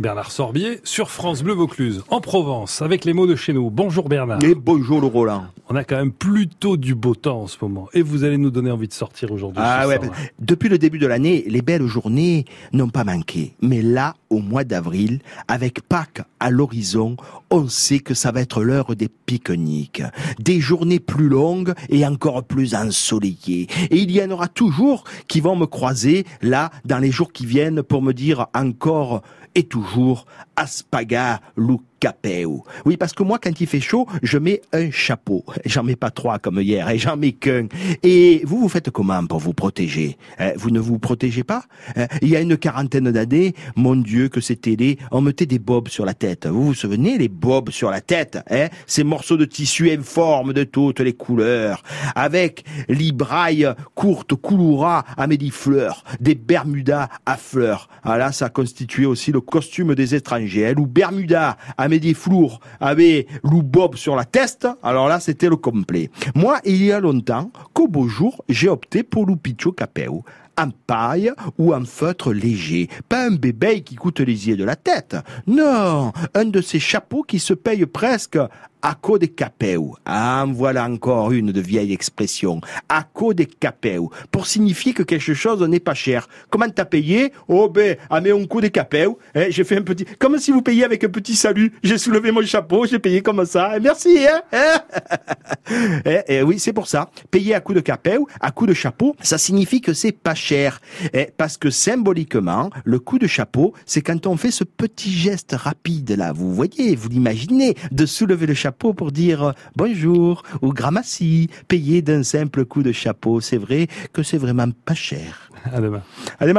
Bernard Sorbier sur France Bleu Vaucluse, en Provence, avec les mots de chez nous. Bonjour Bernard. Et bonjour le Roland. On a quand même plutôt du beau temps en ce moment. Et vous allez nous donner envie de sortir aujourd'hui. Ah ouais, depuis le début de l'année, les belles journées n'ont pas manqué. Mais là, au mois d'avril, avec Pâques à l'horizon, on sait que ça va être l'heure des pique-niques. Des journées plus longues et encore plus ensoleillées. Et il y en aura toujours qui vont me croiser là, dans les jours qui viennent, pour me dire encore et toujours Aspaga Lucapeu. Oui, parce que moi, quand il fait chaud, je mets un chapeau. J'en mets pas trois comme hier, et j'en mets qu'un. Et vous, vous faites comment pour vous protéger Hein, Vous ne vous protégez pas Hein, Il y a une quarantaine d'années, mon Dieu, que c'était les... On mettait des bobs sur la tête. Vous vous souvenez, les bobs sur la tête hein? Ces morceaux de tissu informes de toutes les couleurs, avec l'ibraille courte, couloura à fleurs, des bermudas à fleurs. Ah là, ça constituait aussi le costume des étrangers. Hein? Bermuda à flour avait lou bob sur la tête. Alors là, c'était le complet. Moi, il y a longtemps, qu'au beau jour, j'ai opté pour Lupicho Capeu en paille ou en feutre léger. Pas un bébé qui coûte les yeux de la tête. Non, un de ces chapeaux qui se paye presque à co de capeu. Ah, voilà encore une de vieille expression. À co de capeu. Pour signifier que quelque chose n'est pas cher. Comment t'as payé? Oh, ben, à mes un coup de capeu. Hein, j'ai fait un petit, comme si vous payiez avec un petit salut. J'ai soulevé mon chapeau, j'ai payé comme ça. Et merci, hein? eh, eh oui, c'est pour ça. Payer à coup de capeu, à coup de chapeau, ça signifie que c'est pas cher. Eh, parce que symboliquement, le coup de chapeau, c'est quand on fait ce petit geste rapide là. Vous voyez, vous l'imaginez, de soulever le chapeau pour dire euh, bonjour ou gramassi, payé d'un simple coup de chapeau. C'est vrai que c'est vraiment pas cher. À demain. À demain.